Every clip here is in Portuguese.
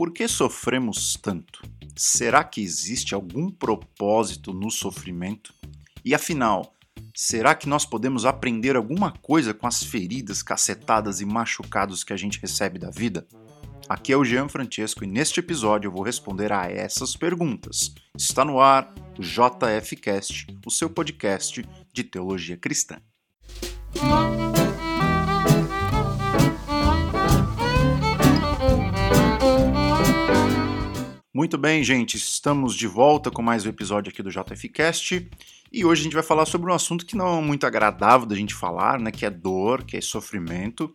Por que sofremos tanto? Será que existe algum propósito no sofrimento? E afinal, será que nós podemos aprender alguma coisa com as feridas, cacetadas e machucados que a gente recebe da vida? Aqui é o Jean Francesco e neste episódio eu vou responder a essas perguntas. Está no ar o JFcast, o seu podcast de teologia cristã. Muito bem, gente, estamos de volta com mais um episódio aqui do JFcast e hoje a gente vai falar sobre um assunto que não é muito agradável da gente falar, né, que é dor, que é sofrimento.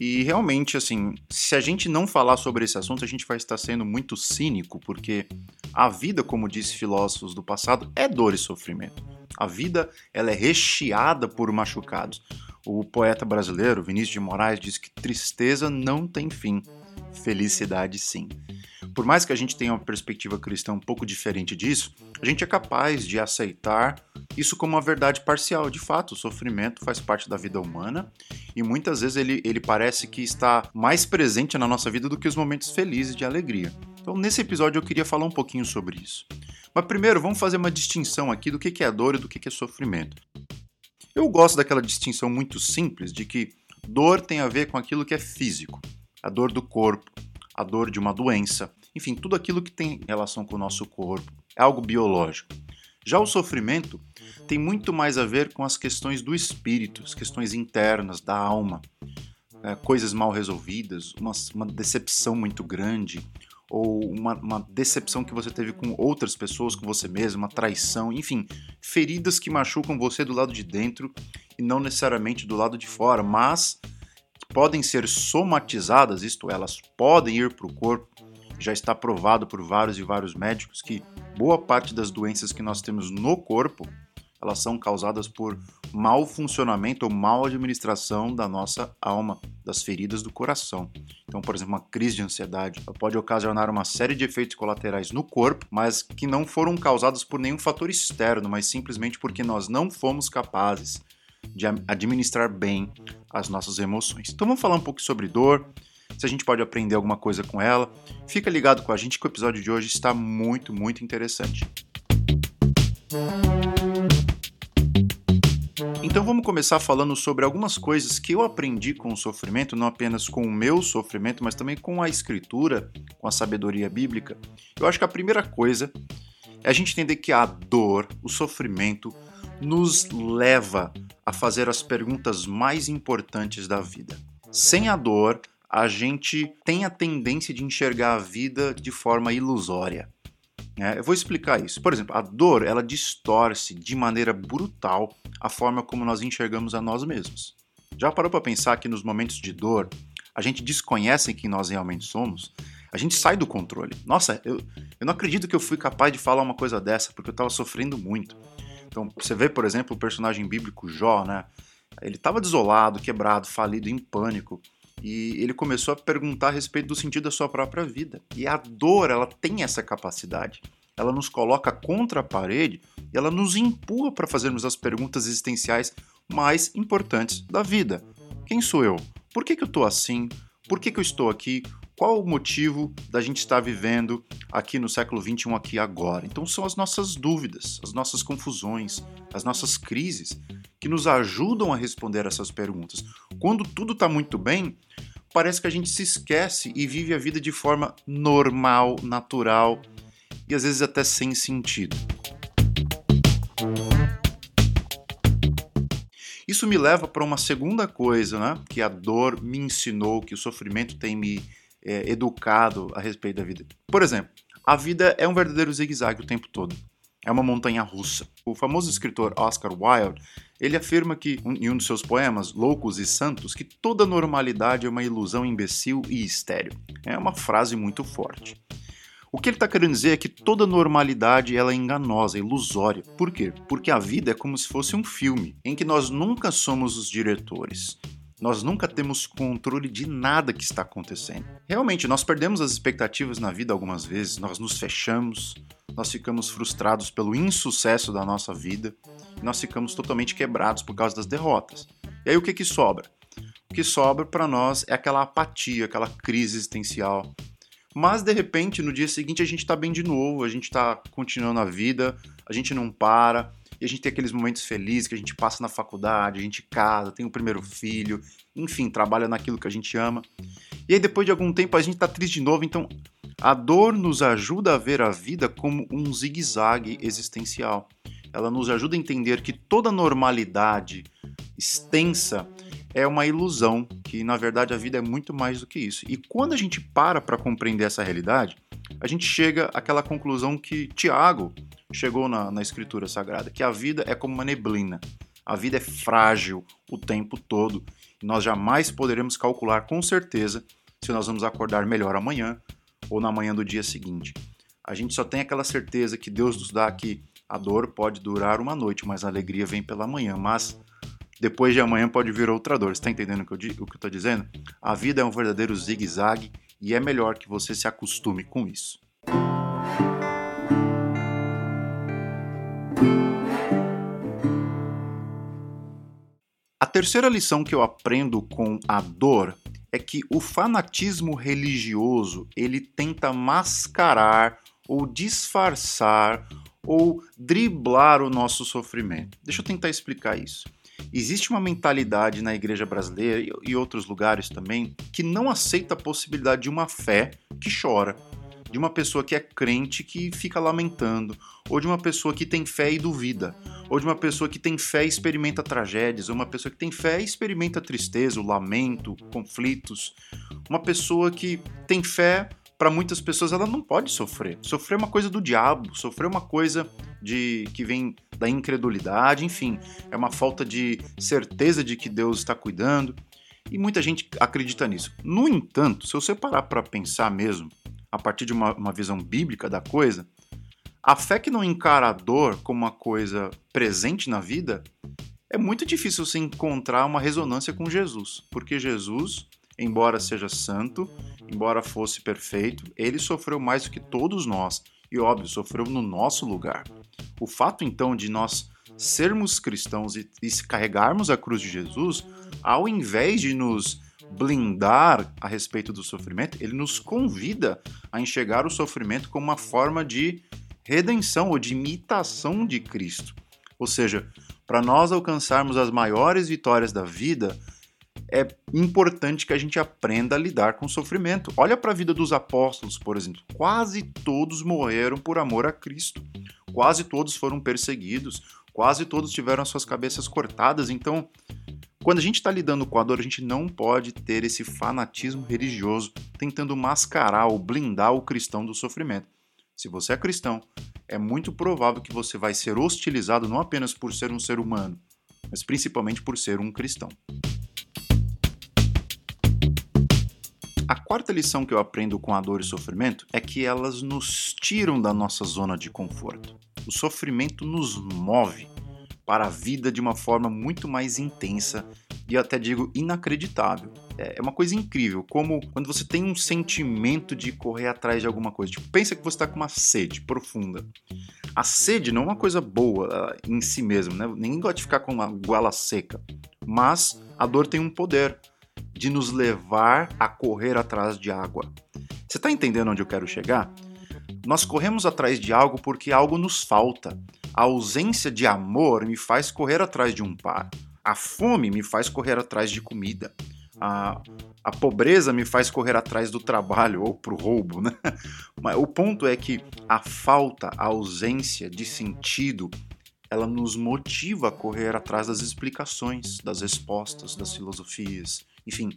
E realmente, assim, se a gente não falar sobre esse assunto, a gente vai estar sendo muito cínico, porque a vida, como disse filósofos do passado, é dor e sofrimento. A vida, ela é recheada por machucados. O poeta brasileiro Vinícius de Moraes diz que tristeza não tem fim, felicidade sim por mais que a gente tenha uma perspectiva cristã um pouco diferente disso, a gente é capaz de aceitar isso como uma verdade parcial. De fato, o sofrimento faz parte da vida humana e muitas vezes ele, ele parece que está mais presente na nossa vida do que os momentos felizes de alegria. Então, nesse episódio, eu queria falar um pouquinho sobre isso. Mas primeiro, vamos fazer uma distinção aqui do que é dor e do que é sofrimento. Eu gosto daquela distinção muito simples de que dor tem a ver com aquilo que é físico, a dor do corpo, a dor de uma doença, enfim, tudo aquilo que tem relação com o nosso corpo, é algo biológico. Já o sofrimento tem muito mais a ver com as questões do espírito, as questões internas, da alma, é, coisas mal resolvidas, uma, uma, decepção muito grande, ou uma, uma decepção que você teve com outras pessoas, com você mesmo, uma traição, enfim, feridas que machucam você do lado de dentro e não necessariamente do lado de fora, mas podem ser somatizadas, isto é, elas podem ir para o corpo já está provado por vários e vários médicos que boa parte das doenças que nós temos no corpo elas são causadas por mau funcionamento ou mal administração da nossa alma, das feridas do coração. Então, por exemplo, uma crise de ansiedade pode ocasionar uma série de efeitos colaterais no corpo, mas que não foram causados por nenhum fator externo, mas simplesmente porque nós não fomos capazes de administrar bem as nossas emoções. Então, vamos falar um pouco sobre dor, se a gente pode aprender alguma coisa com ela. Fica ligado com a gente que o episódio de hoje está muito, muito interessante. Então vamos começar falando sobre algumas coisas que eu aprendi com o sofrimento, não apenas com o meu sofrimento, mas também com a escritura, com a sabedoria bíblica. Eu acho que a primeira coisa é a gente entender que a dor, o sofrimento, nos leva a fazer as perguntas mais importantes da vida. Sem a dor, a gente tem a tendência de enxergar a vida de forma ilusória. É, eu vou explicar isso. Por exemplo, a dor ela distorce de maneira brutal a forma como nós enxergamos a nós mesmos. Já parou para pensar que nos momentos de dor a gente desconhece quem nós realmente somos? A gente sai do controle. Nossa, eu, eu não acredito que eu fui capaz de falar uma coisa dessa porque eu estava sofrendo muito. Então, você vê, por exemplo, o personagem bíblico Jó, né? Ele estava desolado, quebrado, falido, em pânico e ele começou a perguntar a respeito do sentido da sua própria vida. E a dor, ela tem essa capacidade. Ela nos coloca contra a parede e ela nos empurra para fazermos as perguntas existenciais mais importantes da vida. Quem sou eu? Por que, que eu estou assim? Por que, que eu estou aqui? Qual o motivo da gente estar vivendo aqui no século XXI, aqui agora? Então são as nossas dúvidas, as nossas confusões, as nossas crises que nos ajudam a responder essas perguntas. Quando tudo está muito bem, parece que a gente se esquece e vive a vida de forma normal, natural e às vezes até sem sentido. Isso me leva para uma segunda coisa, né? Que a dor me ensinou, que o sofrimento tem me é, educado a respeito da vida. Por exemplo, a vida é um verdadeiro zigue-zague o tempo todo é uma montanha russa. O famoso escritor Oscar Wilde, ele afirma que em um de seus poemas, Loucos e Santos, que toda normalidade é uma ilusão imbecil e estéril. É uma frase muito forte. O que ele está querendo dizer é que toda normalidade ela é enganosa, ilusória. Por quê? Porque a vida é como se fosse um filme, em que nós nunca somos os diretores. Nós nunca temos controle de nada que está acontecendo. Realmente, nós perdemos as expectativas na vida algumas vezes, nós nos fechamos, nós ficamos frustrados pelo insucesso da nossa vida nós ficamos totalmente quebrados por causa das derrotas. E aí o que, que sobra? O que sobra para nós é aquela apatia, aquela crise existencial, mas de repente no dia seguinte a gente tá bem de novo, a gente tá continuando a vida, a gente não para, e a gente tem aqueles momentos felizes que a gente passa na faculdade, a gente casa, tem o primeiro filho, enfim, trabalha naquilo que a gente ama. E aí depois de algum tempo a gente tá triste de novo, então a dor nos ajuda a ver a vida como um zigue-zague existencial. Ela nos ajuda a entender que toda normalidade extensa é uma ilusão, que na verdade a vida é muito mais do que isso. E quando a gente para para compreender essa realidade, a gente chega àquela conclusão que Tiago chegou na, na Escritura Sagrada, que a vida é como uma neblina. A vida é frágil o tempo todo e nós jamais poderemos calcular com certeza se nós vamos acordar melhor amanhã ou na manhã do dia seguinte. A gente só tem aquela certeza que Deus nos dá que a dor pode durar uma noite, mas a alegria vem pela manhã. Mas depois de amanhã pode vir outra dor. Você está entendendo o que eu estou dizendo? A vida é um verdadeiro zigue-zague e é melhor que você se acostume com isso. Terceira lição que eu aprendo com a dor é que o fanatismo religioso ele tenta mascarar ou disfarçar ou driblar o nosso sofrimento. Deixa eu tentar explicar isso. Existe uma mentalidade na igreja brasileira e outros lugares também que não aceita a possibilidade de uma fé que chora, de uma pessoa que é crente que fica lamentando, ou de uma pessoa que tem fé e duvida, ou de uma pessoa que tem fé e experimenta tragédias, ou uma pessoa que tem fé e experimenta tristeza, o lamento, conflitos, uma pessoa que tem fé para muitas pessoas ela não pode sofrer. Sofrer é uma coisa do diabo, sofrer é uma coisa de que vem da incredulidade, enfim, é uma falta de certeza de que Deus está cuidando. E muita gente acredita nisso. No entanto, se você parar para pensar mesmo, a partir de uma, uma visão bíblica da coisa, a fé que não encara a dor como uma coisa presente na vida, é muito difícil você encontrar uma ressonância com Jesus, porque Jesus embora seja santo, embora fosse perfeito, ele sofreu mais do que todos nós e, óbvio, sofreu no nosso lugar. O fato então de nós sermos cristãos e, e carregarmos a cruz de Jesus, ao invés de nos blindar a respeito do sofrimento, ele nos convida a enxergar o sofrimento como uma forma de redenção ou de imitação de Cristo. Ou seja, para nós alcançarmos as maiores vitórias da vida, é importante que a gente aprenda a lidar com o sofrimento. Olha para a vida dos apóstolos, por exemplo. Quase todos morreram por amor a Cristo. Quase todos foram perseguidos. Quase todos tiveram as suas cabeças cortadas. Então, quando a gente está lidando com a dor, a gente não pode ter esse fanatismo religioso tentando mascarar ou blindar o cristão do sofrimento. Se você é cristão, é muito provável que você vai ser hostilizado não apenas por ser um ser humano, mas principalmente por ser um cristão. A quarta lição que eu aprendo com a dor e sofrimento é que elas nos tiram da nossa zona de conforto. O sofrimento nos move para a vida de uma forma muito mais intensa e até digo inacreditável. É, é uma coisa incrível, como quando você tem um sentimento de correr atrás de alguma coisa. Tipo, pensa que você está com uma sede profunda. A sede não é uma coisa boa em si mesmo, né? Ninguém gosta de ficar com uma goela seca. Mas a dor tem um poder de nos levar a correr atrás de água. Você está entendendo onde eu quero chegar? Nós corremos atrás de algo porque algo nos falta. A ausência de amor me faz correr atrás de um par. A fome me faz correr atrás de comida. A, a pobreza me faz correr atrás do trabalho ou pro roubo, né? Mas o ponto é que a falta, a ausência de sentido, ela nos motiva a correr atrás das explicações, das respostas, das filosofias, enfim,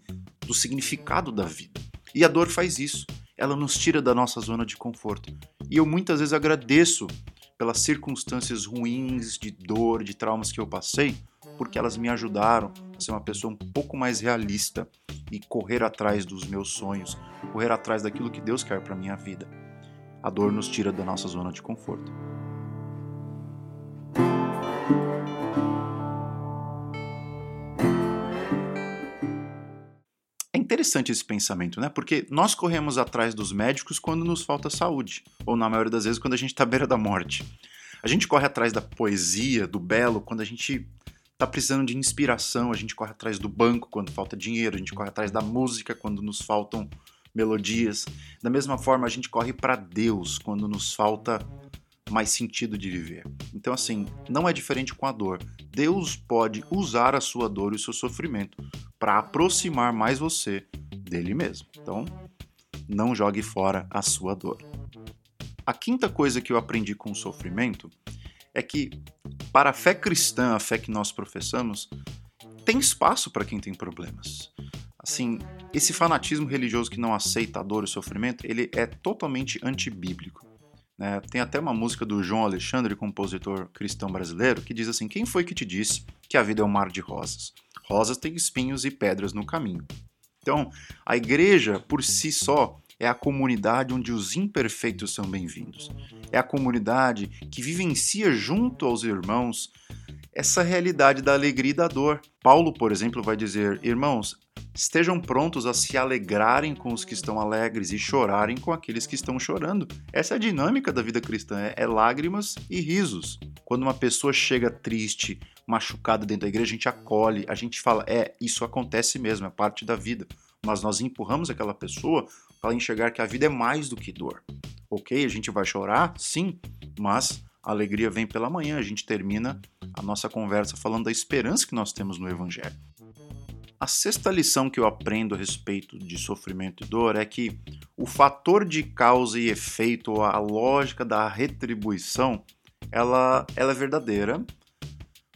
do significado da vida. E a dor faz isso. Ela nos tira da nossa zona de conforto. E eu muitas vezes agradeço pelas circunstâncias ruins, de dor, de traumas que eu passei, porque elas me ajudaram a ser uma pessoa um pouco mais realista e correr atrás dos meus sonhos, correr atrás daquilo que Deus quer para minha vida. A dor nos tira da nossa zona de conforto. Interessante esse pensamento, né? Porque nós corremos atrás dos médicos quando nos falta saúde, ou na maioria das vezes quando a gente está à beira da morte. A gente corre atrás da poesia, do belo, quando a gente está precisando de inspiração, a gente corre atrás do banco quando falta dinheiro, a gente corre atrás da música quando nos faltam melodias. Da mesma forma, a gente corre para Deus quando nos falta mais sentido de viver. Então, assim, não é diferente com a dor. Deus pode usar a sua dor e o seu sofrimento para aproximar mais você dele mesmo. Então, não jogue fora a sua dor. A quinta coisa que eu aprendi com o sofrimento é que, para a fé cristã, a fé que nós professamos, tem espaço para quem tem problemas. Assim, esse fanatismo religioso que não aceita a dor e o sofrimento, ele é totalmente antibíblico. Né? Tem até uma música do João Alexandre, compositor cristão brasileiro, que diz assim: Quem foi que te disse que a vida é um mar de rosas? Rosas têm espinhos e pedras no caminho. Então, a igreja, por si só, é a comunidade onde os imperfeitos são bem-vindos. É a comunidade que vivencia junto aos irmãos essa realidade da alegria e da dor. Paulo, por exemplo, vai dizer: Irmãos, estejam prontos a se alegrarem com os que estão alegres e chorarem com aqueles que estão chorando. Essa é a dinâmica da vida cristã: é, é lágrimas e risos. Quando uma pessoa chega triste, machucada dentro da igreja, a gente acolhe, a gente fala: é, isso acontece mesmo, é parte da vida. Mas nós empurramos aquela pessoa para enxergar que a vida é mais do que dor. Ok, a gente vai chorar, sim, mas a alegria vem pela manhã. A gente termina a nossa conversa falando da esperança que nós temos no Evangelho. A sexta lição que eu aprendo a respeito de sofrimento e dor é que o fator de causa e efeito, a lógica da retribuição, ela, ela é verdadeira,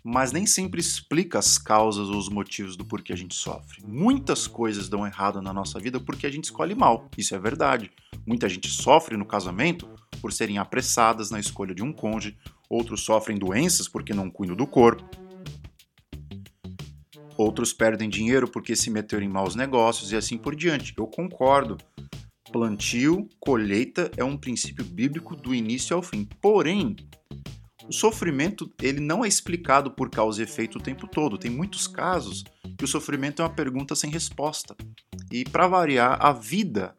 mas nem sempre explica as causas ou os motivos do porquê a gente sofre. Muitas coisas dão errado na nossa vida porque a gente escolhe mal, isso é verdade. Muita gente sofre no casamento por serem apressadas na escolha de um cônjuge, outros sofrem doenças porque não cuidam do corpo, outros perdem dinheiro porque se meteram em maus negócios e assim por diante. Eu concordo. Plantio, colheita é um princípio bíblico do início ao fim. Porém, o sofrimento ele não é explicado por causa e efeito o tempo todo. Tem muitos casos que o sofrimento é uma pergunta sem resposta. E para variar, a vida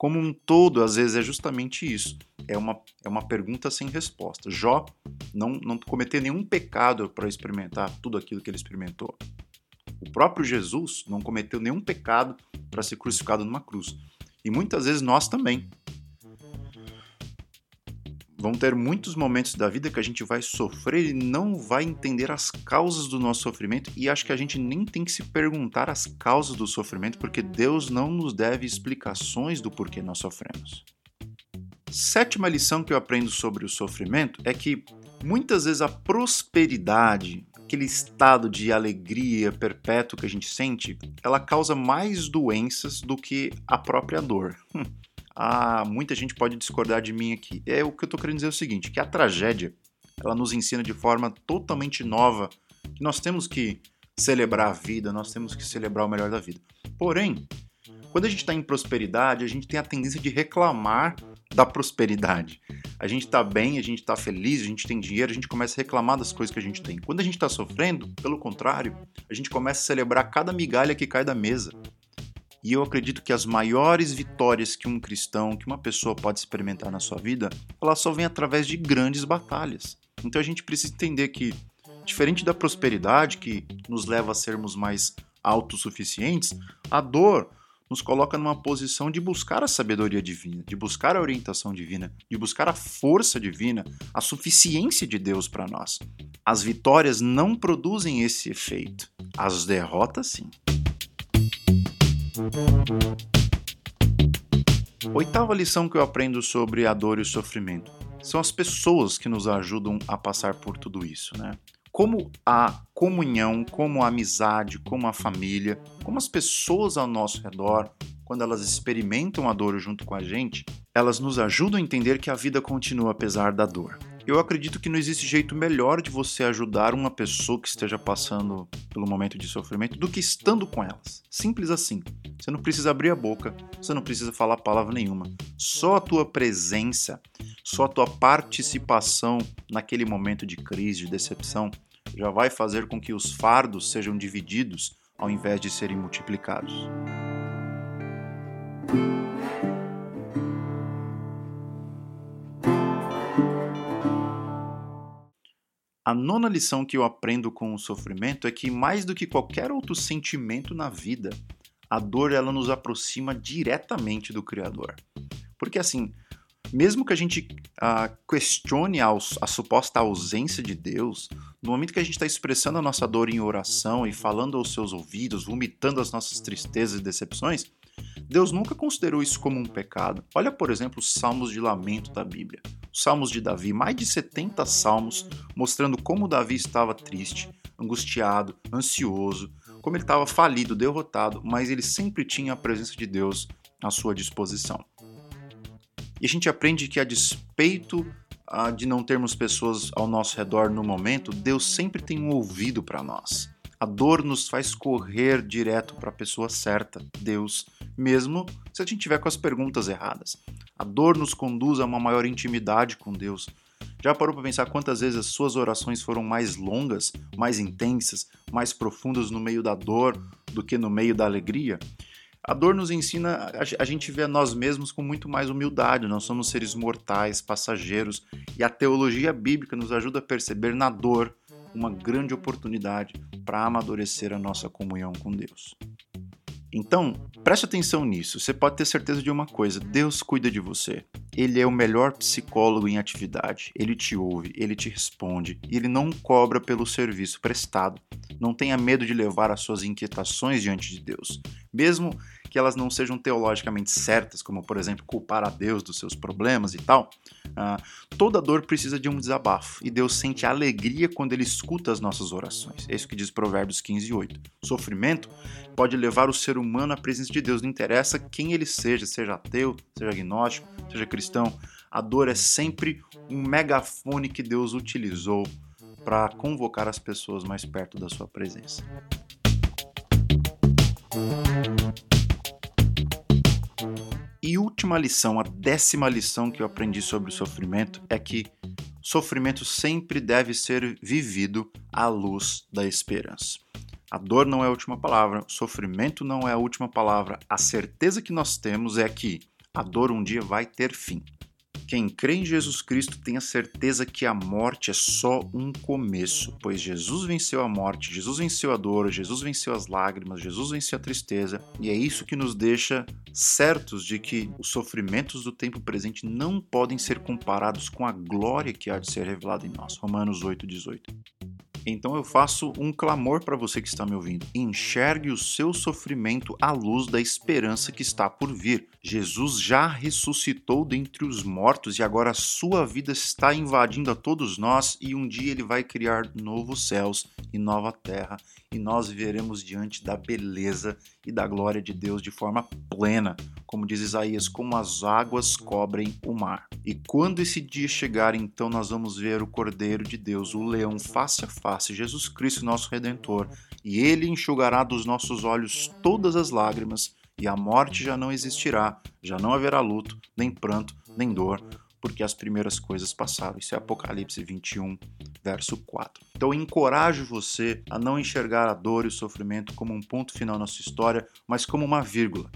como um todo às vezes é justamente isso. É uma, é uma pergunta sem resposta. Jó não, não cometeu nenhum pecado para experimentar tudo aquilo que ele experimentou. O próprio Jesus não cometeu nenhum pecado para ser crucificado numa cruz. E muitas vezes nós também vão ter muitos momentos da vida que a gente vai sofrer e não vai entender as causas do nosso sofrimento e acho que a gente nem tem que se perguntar as causas do sofrimento porque Deus não nos deve explicações do porquê nós sofremos. Sétima lição que eu aprendo sobre o sofrimento é que muitas vezes a prosperidade, aquele estado de alegria perpétuo que a gente sente, ela causa mais doenças do que a própria dor. ah, muita gente pode discordar de mim aqui. É o que eu estou querendo dizer é o seguinte, que a tragédia, ela nos ensina de forma totalmente nova que nós temos que celebrar a vida, nós temos que celebrar o melhor da vida. Porém, quando a gente está em prosperidade, a gente tem a tendência de reclamar da prosperidade. A gente está bem, a gente está feliz, a gente tem dinheiro, a gente começa a reclamar das coisas que a gente tem. Quando a gente está sofrendo, pelo contrário, a gente começa a celebrar cada migalha que cai da mesa. E eu acredito que as maiores vitórias que um cristão, que uma pessoa pode experimentar na sua vida, ela só vem através de grandes batalhas. Então a gente precisa entender que, diferente da prosperidade que nos leva a sermos mais autossuficientes, a dor nos coloca numa posição de buscar a sabedoria divina, de buscar a orientação divina, de buscar a força divina, a suficiência de Deus para nós. As vitórias não produzem esse efeito, as derrotas sim. Oitava lição que eu aprendo sobre a dor e o sofrimento são as pessoas que nos ajudam a passar por tudo isso, né? Como a comunhão, como a amizade, como a família, como as pessoas ao nosso redor, quando elas experimentam a dor junto com a gente, elas nos ajudam a entender que a vida continua apesar da dor. Eu acredito que não existe jeito melhor de você ajudar uma pessoa que esteja passando pelo momento de sofrimento do que estando com elas. Simples assim. Você não precisa abrir a boca, você não precisa falar palavra nenhuma. Só a tua presença, só a tua participação naquele momento de crise, de decepção, já vai fazer com que os fardos sejam divididos ao invés de serem multiplicados. A nona lição que eu aprendo com o sofrimento é que, mais do que qualquer outro sentimento na vida, a dor ela nos aproxima diretamente do Criador. Porque assim, mesmo que a gente uh, questione a, a, suposta ausência de Deus, no momento que a gente está expressando a nossa dor em oração e falando aos seus ouvidos, vomitando as nossas tristezas e decepções, Deus nunca considerou isso como um pecado. Olha, por exemplo, os salmos de lamento da Bíblia. Os salmos de Davi, mais de 70 salmos mostrando como Davi estava triste, angustiado, ansioso, como ele estava falido, derrotado, mas ele sempre tinha a presença de Deus à sua disposição. E a gente aprende que, a despeito ah, de não termos pessoas ao nosso redor no momento, Deus sempre tem um ouvido para nós. A dor nos faz correr direto para a pessoa certa, Deus, mesmo se a gente tiver com as perguntas erradas. A dor nos conduz a uma maior intimidade com Deus. Já parou para pensar quantas vezes as suas orações foram mais longas, mais intensas, mais profundas no meio da dor do que no meio da alegria? A dor nos ensina a gente ver nós mesmos com muito mais humildade. Nós somos seres mortais, passageiros, e a teologia bíblica nos ajuda a perceber na dor uma grande oportunidade para amadurecer a nossa comunhão com Deus. Então, preste atenção nisso. Você pode ter certeza de uma coisa: Deus cuida de você. Ele é o melhor psicólogo em atividade. Ele te ouve, ele te responde e ele não cobra pelo serviço prestado. Não tenha medo de levar as suas inquietações diante de Deus. Mesmo que elas não sejam teologicamente certas, como por exemplo culpar a Deus dos seus problemas e tal, uh, toda dor precisa de um desabafo e Deus sente alegria quando ele escuta as nossas orações. É isso que diz Provérbios 15, 8. Sofrimento pode levar o ser humano à presença de Deus, não interessa quem ele seja, seja ateu, seja agnóstico, seja cristão, a dor é sempre um megafone que Deus utilizou para convocar as pessoas mais perto da sua presença. E última lição, a décima lição que eu aprendi sobre o sofrimento é que sofrimento sempre deve ser vivido à luz da esperança. A dor não é a última palavra, o sofrimento não é a última palavra. A certeza que nós temos é que a dor um dia vai ter fim. Quem crê em Jesus Cristo tem a certeza que a morte é só um começo, pois Jesus venceu a morte, Jesus venceu a dor, Jesus venceu as lágrimas, Jesus venceu a tristeza, e é isso que nos deixa certos de que os sofrimentos do tempo presente não podem ser comparados com a glória que há de ser revelada em nós. Romanos 8:18. Então eu faço um clamor para você que está me ouvindo. Enxergue o seu sofrimento à luz da esperança que está por vir. Jesus já ressuscitou dentre os mortos e agora a sua vida está invadindo a todos nós e um dia ele vai criar novos céus e nova terra e nós viveremos diante da beleza e da glória de Deus de forma plena, como diz Isaías, como as águas cobrem o mar. E quando esse dia chegar, então nós vamos ver o Cordeiro de Deus, o leão face a face, Jesus Cristo, nosso redentor, e ele enxugará dos nossos olhos todas as lágrimas e a morte já não existirá, já não haverá luto, nem pranto, nem dor, porque as primeiras coisas passaram. Isso é Apocalipse 21, verso 4. Então eu encorajo você a não enxergar a dor e o sofrimento como um ponto final na sua história, mas como uma vírgula.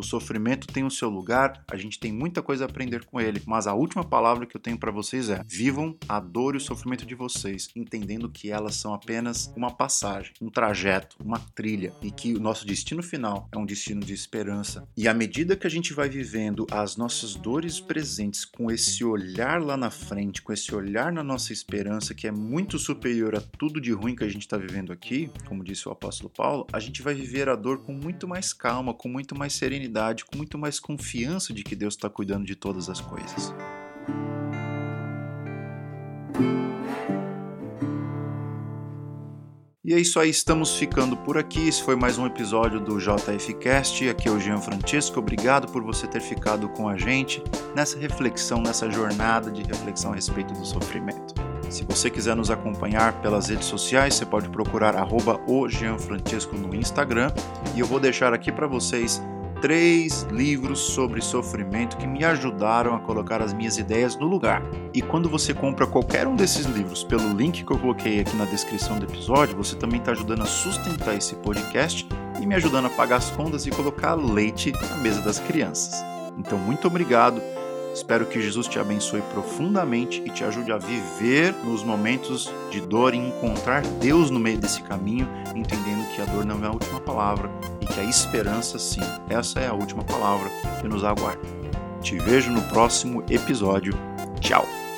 O sofrimento tem o seu lugar, a gente tem muita coisa a aprender com ele, mas a última palavra que eu tenho para vocês é: vivam a dor e o sofrimento de vocês, entendendo que elas são apenas uma passagem, um trajeto, uma trilha e que o nosso destino final é um destino de esperança. E à medida que a gente vai vivendo as nossas dores presentes com esse olhar lá na frente, com esse olhar na nossa esperança que é muito superior a tudo de ruim que a gente está vivendo aqui, como disse o apóstolo Paulo, a gente vai viver a dor com muito mais calma, com muito mais serenidade com muito mais confiança de que Deus está cuidando de todas as coisas. E é isso aí, estamos ficando por aqui. Esse foi mais um episódio do JFcast. Aqui é o Jean Francesco. Obrigado por você ter ficado com a gente nessa reflexão, nessa jornada de reflexão a respeito do sofrimento. Se você quiser nos acompanhar pelas redes sociais, você pode procurar arroba no Instagram e eu vou deixar aqui para vocês três livros sobre sofrimento que me ajudaram a colocar as minhas ideias no lugar. E quando você compra qualquer um desses livros pelo link que eu coloquei aqui na descrição do episódio, você também está ajudando a sustentar esse podcast e me ajudando a pagar as contas e colocar leite na mesa das crianças. Então, muito obrigado Espero que Jesus te abençoe profundamente e te ajude a viver nos momentos de dor e encontrar Deus no meio desse caminho, entendendo que a dor não é a última palavra e que a esperança, sim, essa é a última palavra que nos aguarda. Te vejo no próximo episódio. Tchau!